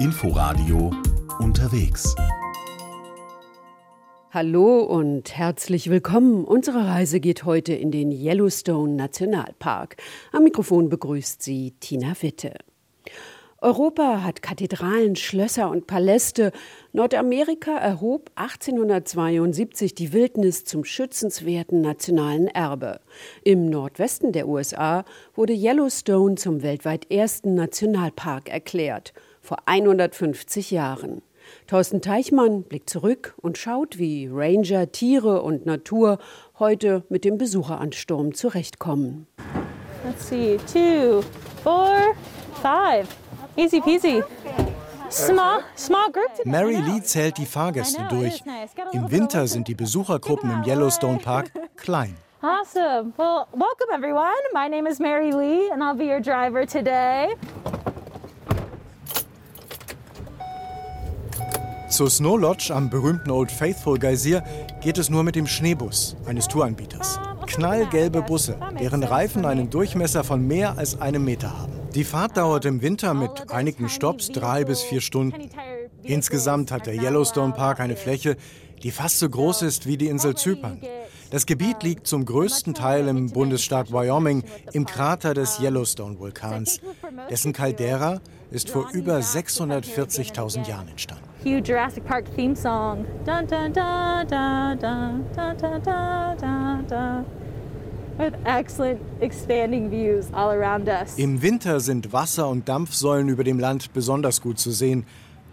Inforadio unterwegs. Hallo und herzlich willkommen. Unsere Reise geht heute in den Yellowstone Nationalpark. Am Mikrofon begrüßt sie Tina Witte. Europa hat Kathedralen, Schlösser und Paläste. Nordamerika erhob 1872 die Wildnis zum schützenswerten nationalen Erbe. Im Nordwesten der USA wurde Yellowstone zum weltweit ersten Nationalpark erklärt, vor 150 Jahren. Thorsten Teichmann blickt zurück und schaut, wie Ranger, Tiere und Natur heute mit dem Besucheransturm zurechtkommen. Let's see, two, four, five. Easy peasy. Small, small group. Mary Lee zählt die Fahrgäste durch. Im Winter sind die Besuchergruppen im Yellowstone Park klein. Awesome. Well, welcome everyone. My name is Mary Lee and I'll be your driver today. Zur Snow Lodge am berühmten Old Faithful Geysir geht es nur mit dem Schneebus eines Touranbieters. Knallgelbe Busse, deren Reifen einen Durchmesser von mehr als einem Meter haben. Die Fahrt dauert im Winter mit einigen Stops drei bis vier Stunden. Insgesamt hat der Yellowstone Park eine Fläche, die fast so groß ist wie die Insel Zypern. Das Gebiet liegt zum größten Teil im Bundesstaat Wyoming im Krater des Yellowstone-Vulkans. Dessen Caldera ist vor über 640.000 Jahren entstanden. Hugh Jurassic Park Theme Song. With excellent expanding views all around us. Im Winter sind Wasser und Dampfsäulen über dem Land besonders gut zu sehen.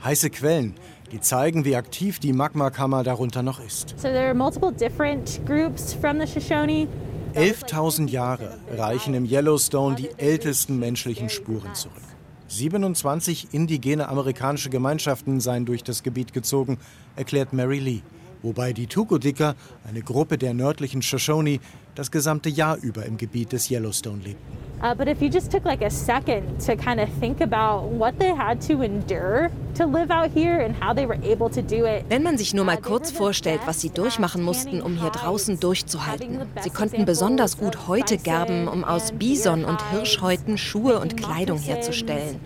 Heiße Quellen, die zeigen, wie aktiv die Magmakammer darunter noch ist. So there are multiple different groups from the Shoshone. 11.000 Jahre reichen im Yellowstone die ältesten menschlichen Spuren zurück. 27 indigene amerikanische Gemeinschaften seien durch das Gebiet gezogen, erklärt Mary Lee. Wobei die Tukudika, eine Gruppe der nördlichen Shoshone, das gesamte Jahr über im Gebiet des Yellowstone lebten. Uh, but if you just took like a second to kind of think about what they had to endure to live out here and how they were able to do it. Wenn man sich nur mal kurz vorstellt, was sie durchmachen mussten, um hier draußen durchzuhalten. Sie konnten besonders gut Häute gerben, um aus Bison und Hirschhäuten Schuhe und Kleidung herzustellen.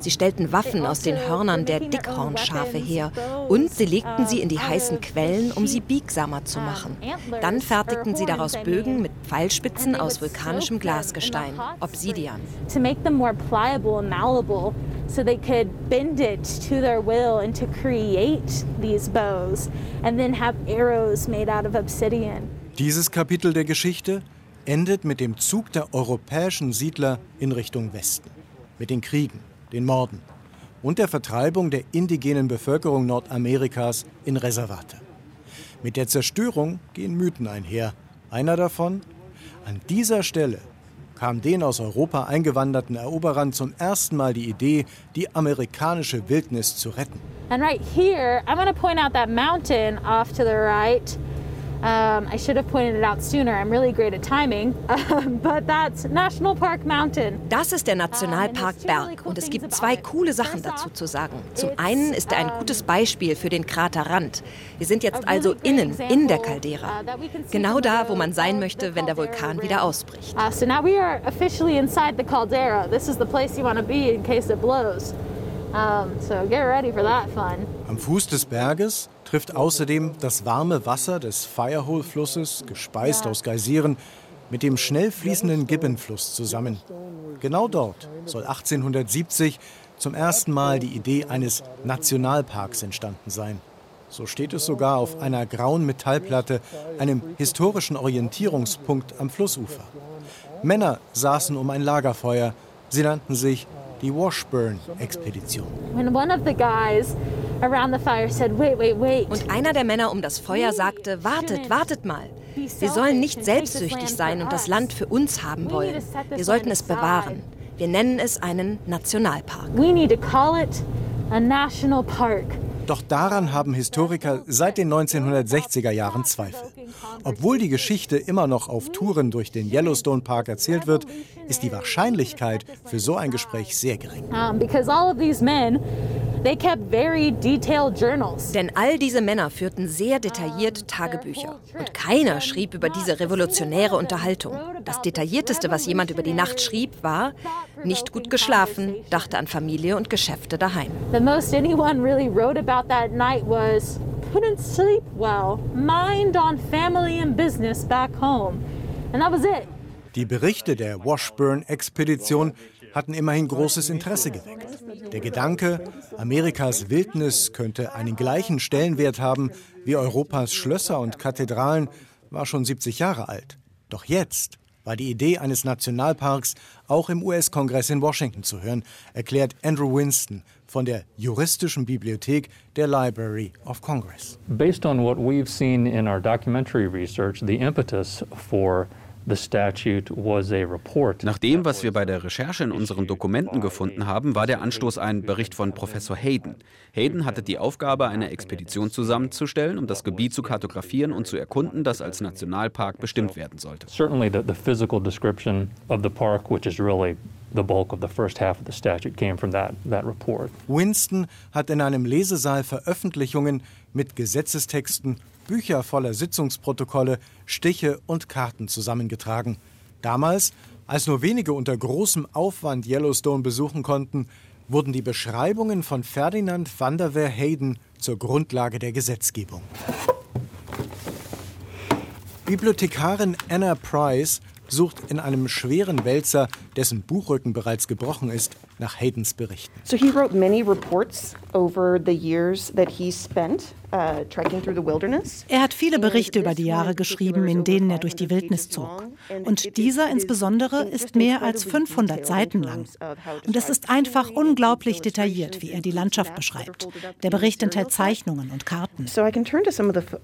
Sie stellten Waffen aus den Hörnern der Dickhornschafe her und sie legten sie in die heißen Quellen, um sie biegsamer zu machen. Dann fertigten sie daraus Bögen mit Pfeilspitzen aus vulkanischem Glasgestein, Obsidian. To make them more pliable and malleable so they could bend it to their will and to create these bows and then have arrows made out of obsidian. Dieses Kapitel der Geschichte endet mit dem Zug der europäischen Siedler in Richtung Westen. Mit den Kriegen, den Morden und der Vertreibung der indigenen Bevölkerung Nordamerikas in Reservate. Mit der Zerstörung gehen Mythen einher. Einer davon, an dieser Stelle kam den aus Europa eingewanderten Eroberern zum ersten Mal die Idee, die amerikanische Wildnis zu retten. And right here, I'm going to point out that mountain off to the right. Um, I should have pointed it out sooner. I'm really great at timing. But that's National Park Mountain. Das ist der Nationalpark Berg und es gibt zwei coole Sachen dazu zu sagen. Zum einen ist er ein gutes Beispiel für den Kraterrand. Wir sind jetzt also innen, in der Caldera. Genau da, wo man sein möchte, wenn der Vulkan wieder ausbricht. Uh, so now we are officially inside the caldera. This is the place you want to be in case it blows. Um, so get ready for that fun. Am Fuß des Berges trifft außerdem das warme Wasser des Firehole-Flusses, gespeist aus Geysiren, mit dem schnell fließenden Gibbon-Fluss zusammen. Genau dort soll 1870 zum ersten Mal die Idee eines Nationalparks entstanden sein. So steht es sogar auf einer grauen Metallplatte, einem historischen Orientierungspunkt am Flussufer. Männer saßen um ein Lagerfeuer. Sie nannten sich die Washburn-Expedition. When one of the guys around the fire said, wait, wait, wait. Und einer der Männer um das Feuer sagte, wartet, wartet mal. Wir sollen nicht selbstsüchtig sein und das Land für uns haben wollen. Wir sollten es bewahren. Wir nennen es einen Nationalpark. We need to call it a national park. Doch daran haben Historiker seit den 1960er Jahren Zweifel. Obwohl die Geschichte immer noch auf Touren durch den Yellowstone Park erzählt wird, ist die Wahrscheinlichkeit für so ein Gespräch sehr gering. Um, because all of these men Denn all diese Männer führten sehr detailliert Tagebücher. Und keiner schrieb über diese revolutionäre Unterhaltung. Das Detaillierteste, was jemand über die Nacht schrieb, war, nicht gut geschlafen, dachte an Familie und Geschäfte daheim. The most anyone really wrote about that night was, couldn't sleep well, mind on family and business back home. And that was it. Die Berichte der Washburn-Expedition hatten immerhin großes Interesse geweckt. Der Gedanke, Amerikas Wildnis könnte einen gleichen Stellenwert haben wie Europas Schlösser und Kathedralen, war schon 70 Jahre alt. Doch jetzt war die Idee eines Nationalparks auch im US-Kongress in Washington zu hören, erklärt Andrew Winston von der juristischen Bibliothek der Library of Congress. Based on what we've seen in our documentary research, the impetus for nach dem, was wir bei der Recherche in unseren Dokumenten gefunden haben, war der Anstoß ein Bericht von Professor Hayden. Hayden hatte die Aufgabe, eine Expedition zusammenzustellen, um das Gebiet zu kartografieren und zu erkunden, das als Nationalpark bestimmt werden sollte. Certainly the, the physical description of the park, which is really the bulk of the first half of the statute came from that, that report. Winston hat in einem Lesesaal Veröffentlichungen mit Gesetzestexten Bücher voller Sitzungsprotokolle, Stiche und Karten zusammengetragen. Damals, als nur wenige unter großem Aufwand Yellowstone besuchen konnten, wurden die Beschreibungen von Ferdinand van der Veer Hayden zur Grundlage der Gesetzgebung. Bibliothekarin Anna Price sucht in einem schweren Wälzer, dessen Buchrücken bereits gebrochen ist, nach Haydens Berichten. So he wrote many reports over the years that he spent uh, trekking through the wilderness. Er hat viele Berichte über die Jahre geschrieben, in denen er durch die Wildnis zog. Und dieser insbesondere ist mehr als 500 Seiten lang. Und es ist einfach unglaublich detailliert, wie er die Landschaft beschreibt. Der Bericht enthält Zeichnungen und Karten. So I can turn to some of the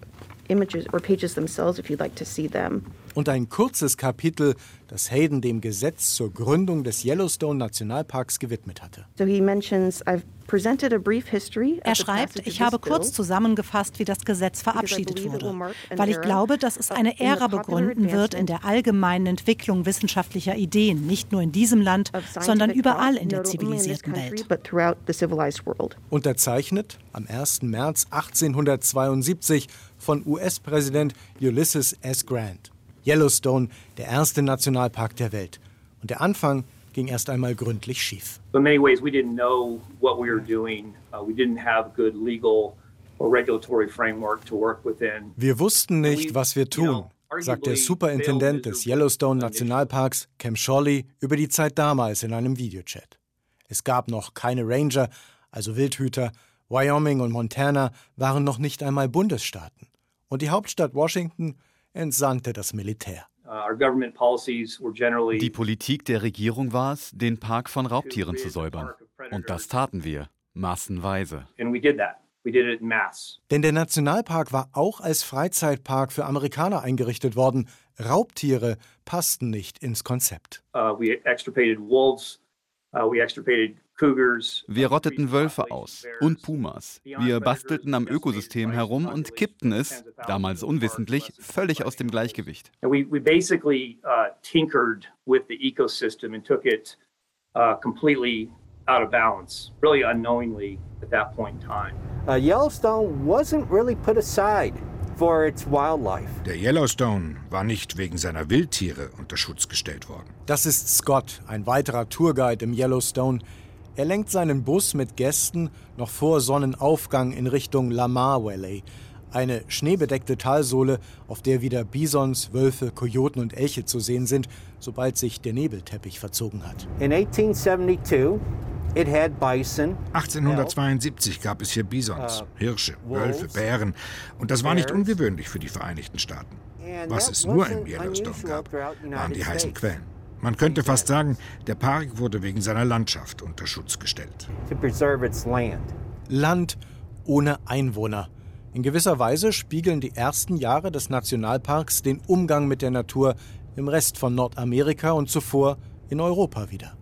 images or pages themselves if you'd like to see them. Und ein kurzes Kapitel, das Hayden dem Gesetz zur Gründung des Yellowstone Nationalparks gewidmet hatte. So he mentions I've presented a brief history Er schreibt, ich habe kurz zusammengefasst, wie das Gesetz verabschiedet wurde, weil ich glaube, dass es eine Ära begründen wird in der allgemeinen Entwicklung wissenschaftlicher Ideen, nicht nur in diesem Land, sondern überall in der zivilisierten Welt. Unterzeichnet am 1. März 1872 von US-Präsident Ulysses S. Grant. Yellowstone, der erste Nationalpark der Welt. Und der Anfang ging erst einmal gründlich schief. In many ways we didn't know what we were doing. Uh, we didn't have good legal or regulatory framework to work within. Wir wussten nicht, was wir tun, sagt der Superintendent des Yellowstone Nationalparks, Cam Shawley, über die Zeit damals in einem Videochat. Es gab noch keine Ranger, also Wildhüter. Wyoming und Montana waren noch nicht einmal Bundesstaaten. Und die Hauptstadt Washington entsandte das Militär. Uh, Die Politik der Regierung war es, den Park von Raubtieren zu säubern. Und das taten wir, massenweise. Denn der Nationalpark war auch als Freizeitpark für Amerikaner eingerichtet worden. Raubtiere passten nicht ins Konzept. Uh, we extirpated wolves, uh, we extirpated wir rotteten Wölfe aus und Pumas. Wir bastelten am Ökosystem herum und kippten es, damals unwissentlich, völlig aus dem Gleichgewicht. We basically uh, tinkered with the ecosystem and took it uh, completely out of balance, really unknowingly at that point in time. Uh, Yellowstone wasn't really put aside. Der Yellowstone war nicht wegen seiner Wildtiere unter Schutz gestellt worden. Das ist Scott, ein weiterer Tourguide im Yellowstone, er lenkt seinen Bus mit Gästen noch vor Sonnenaufgang in Richtung Lamar Valley, eine schneebedeckte Talsohle, auf der wieder Bisons, Wölfe, Kojoten und Elche zu sehen sind, sobald sich der Nebelteppich verzogen hat. In 1872 It had bison, 1872 gab es hier Bisons, uh, Hirsche, Wölfe, Bären. Und das war nicht ungewöhnlich für die Vereinigten Staaten. Was es nur im Yellowstone gab, waren die heißen Quellen. Man könnte fast sagen, der Park wurde wegen seiner Landschaft unter Schutz gestellt. Land ohne Einwohner. In gewisser Weise spiegeln die ersten Jahre des Nationalparks den Umgang mit der Natur im Rest von Nordamerika und zuvor in Europa wieder.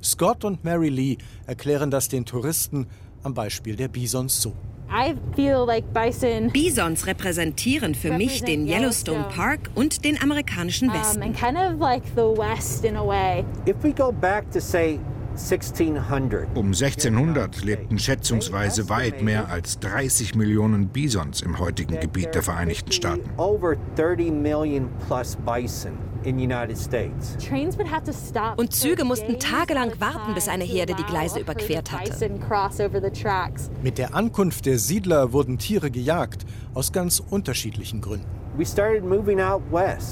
Scott und Mary Lee erklären das den Touristen am Beispiel der Bisons so. Bisons repräsentieren für mich den Yellowstone Park und den amerikanischen Westen. Um 1600 lebten schätzungsweise weit mehr als 30 Millionen Bisons im heutigen Gebiet der Vereinigten Staaten. Und Züge mussten tagelang warten, bis eine Herde die Gleise überquert hatte. Mit der Ankunft der Siedler wurden Tiere gejagt, aus ganz unterschiedlichen Gründen.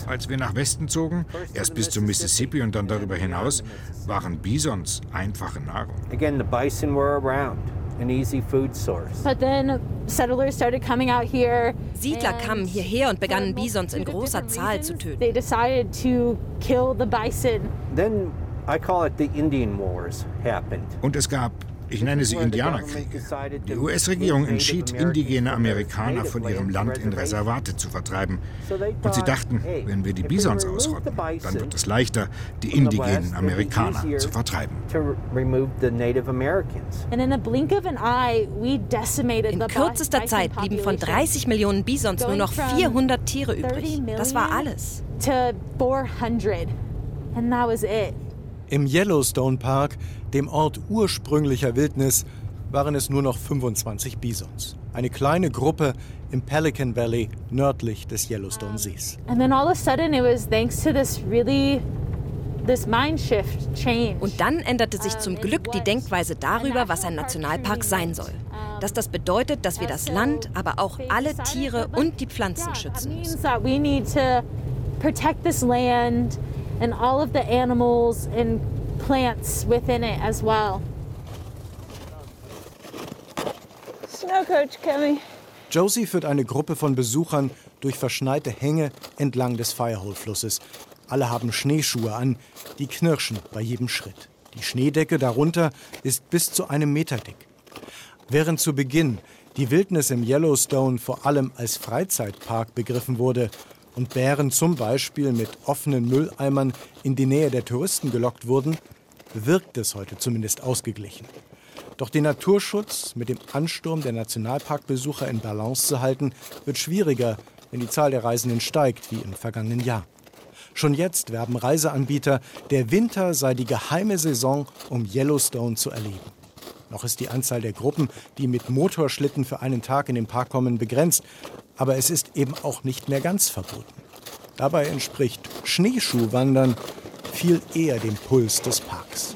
Als wir nach Westen zogen, erst bis zum Mississippi und dann darüber hinaus, waren Bisons einfache Nahrung. Again, the bison were around. An easy food source. But then settlers started coming out here. Siedler kamen hierher und begannen Bisons in großer Zahl zu töten. They decided to kill the bison. Then I call it the Indian Wars happened. Und es gab ich nenne sie Indianerkriege. Die US-Regierung entschied, indigene Amerikaner von ihrem Land in Reservate zu vertreiben. Und sie dachten, wenn wir die Bisons ausrotten, dann wird es leichter, die indigenen Amerikaner zu vertreiben. In kürzester Zeit blieben von 30 Millionen Bisons nur noch 400 Tiere übrig. Das war alles. Im Yellowstone Park dem Ort ursprünglicher Wildnis waren es nur noch 25 Bisons. Eine kleine Gruppe im Pelican Valley nördlich des Yellowstone Sees. And then all of a sudden it was thanks to this really und dann änderte sich zum Glück die Denkweise darüber, was ein Nationalpark sein soll. Dass das bedeutet, dass wir das Land, aber auch alle Tiere und die Pflanzen schützen müssen. and all of the animals and plants within it as well. Snow Coach coming. Josie führt eine Gruppe von Besuchern durch verschneite Hänge entlang des Firehole-Flusses. Alle haben Schneeschuhe an, die knirschen bei jedem Schritt. Die Schneedecke darunter ist bis zu einem Meter dick. Während zu Beginn die Wildnis im Yellowstone vor allem als Freizeitpark begriffen wurde und Bären zum Beispiel mit offenen Mülleimern in die Nähe der Touristen gelockt wurden, wirkt es heute zumindest ausgeglichen. Doch den Naturschutz mit dem Ansturm der Nationalparkbesucher in Balance zu halten, wird schwieriger, wenn die Zahl der Reisenden steigt, wie im vergangenen Jahr. Schon jetzt werben Reiseanbieter, der Winter sei die geheime Saison, um Yellowstone zu erleben. Noch ist die Anzahl der Gruppen, die mit Motorschlitten für einen Tag in den Park kommen, begrenzt, aber es ist eben auch nicht mehr ganz verboten. Dabei entspricht Schneeschuhwandern viel eher dem Puls des Parks.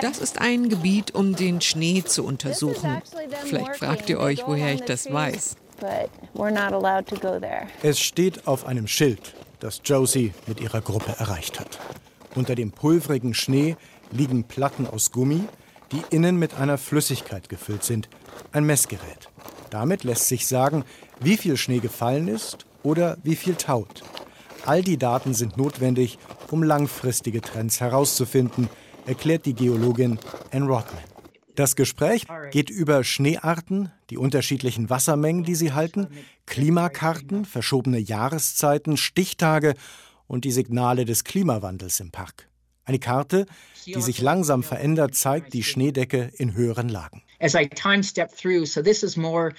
Das ist ein Gebiet, um den Schnee zu untersuchen. Vielleicht fragt ihr euch, woher ich das weiß. Es steht auf einem Schild, das Josie mit ihrer Gruppe erreicht hat. Unter dem pulverigen Schnee liegen Platten aus Gummi, die innen mit einer Flüssigkeit gefüllt sind, ein Messgerät. Damit lässt sich sagen, wie viel Schnee gefallen ist oder wie viel taut. All die Daten sind notwendig, um langfristige Trends herauszufinden, erklärt die Geologin Ann Rodman. Das Gespräch geht über Schneearten, die unterschiedlichen Wassermengen, die sie halten, Klimakarten, verschobene Jahreszeiten, Stichtage und die Signale des Klimawandels im Park. Eine Karte, die sich langsam verändert, zeigt die Schneedecke in höheren Lagen. As I time step through, so this is more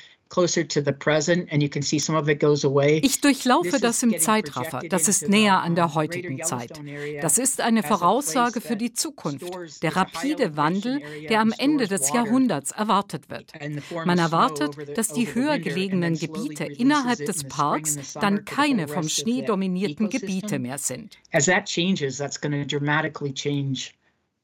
ich durchlaufe das im Zeitraffer. Das ist näher an der heutigen Zeit. Das ist eine Voraussage für die Zukunft. Der rapide Wandel, der am Ende des Jahrhunderts erwartet wird. Man erwartet, dass die höher gelegenen Gebiete innerhalb des Parks dann keine vom Schnee dominierten Gebiete mehr sind. As that changes, that's going to dramatically change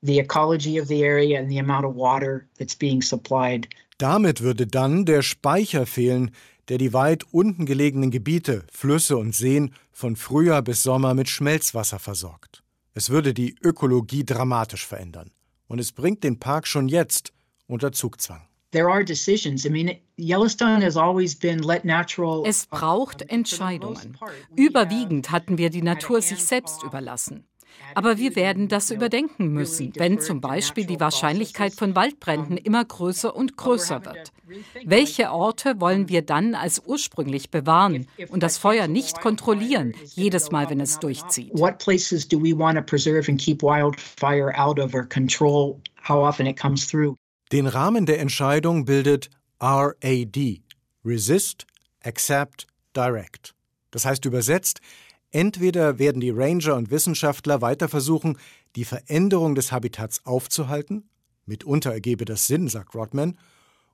the ecology of the area and the amount of water that's being supplied damit würde dann der Speicher fehlen, der die weit unten gelegenen Gebiete, Flüsse und Seen von Frühjahr bis Sommer mit Schmelzwasser versorgt. Es würde die Ökologie dramatisch verändern. Und es bringt den Park schon jetzt unter Zugzwang. Es braucht Entscheidungen. Überwiegend hatten wir die Natur sich selbst überlassen. Aber wir werden das überdenken müssen, wenn zum Beispiel die Wahrscheinlichkeit von Waldbränden immer größer und größer wird. Welche Orte wollen wir dann als ursprünglich bewahren und das Feuer nicht kontrollieren, jedes Mal, wenn es durchzieht? What places do we want to preserve and keep wildfire out of or control how often it comes through? Den Rahmen der Entscheidung bildet RAD, Resist, Accept, Direct. Das heißt übersetzt, Entweder werden die Ranger und Wissenschaftler weiter versuchen, die Veränderung des Habitats aufzuhalten, mitunter ergebe das Sinn, sagt Rodman,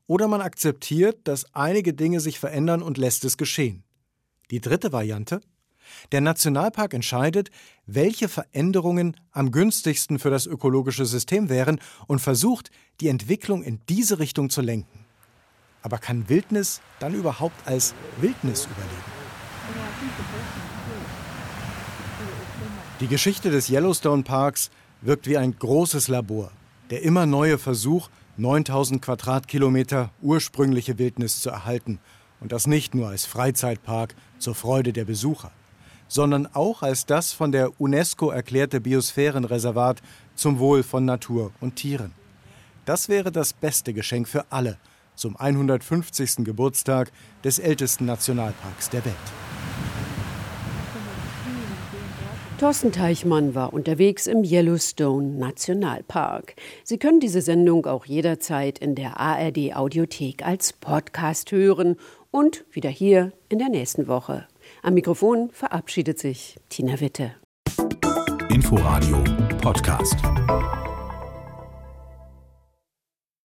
oder man akzeptiert, dass einige Dinge sich verändern und lässt es geschehen. Die dritte Variante? Der Nationalpark entscheidet, welche Veränderungen am günstigsten für das ökologische System wären und versucht, die Entwicklung in diese Richtung zu lenken. Aber kann Wildnis dann überhaupt als Wildnis überleben? Die Geschichte des Yellowstone Parks wirkt wie ein großes Labor. Der immer neue Versuch, 9000 Quadratkilometer ursprüngliche Wildnis zu erhalten. Und das nicht nur als Freizeitpark zur Freude der Besucher, sondern auch als das von der UNESCO erklärte Biosphärenreservat zum Wohl von Natur und Tieren. Das wäre das beste Geschenk für alle zum 150. Geburtstag des ältesten Nationalparks der Welt. Thorsten Teichmann war unterwegs im Yellowstone Nationalpark. Sie können diese Sendung auch jederzeit in der ARD Audiothek als Podcast hören und wieder hier in der nächsten Woche. Am Mikrofon verabschiedet sich Tina Witte. Inforadio Podcast.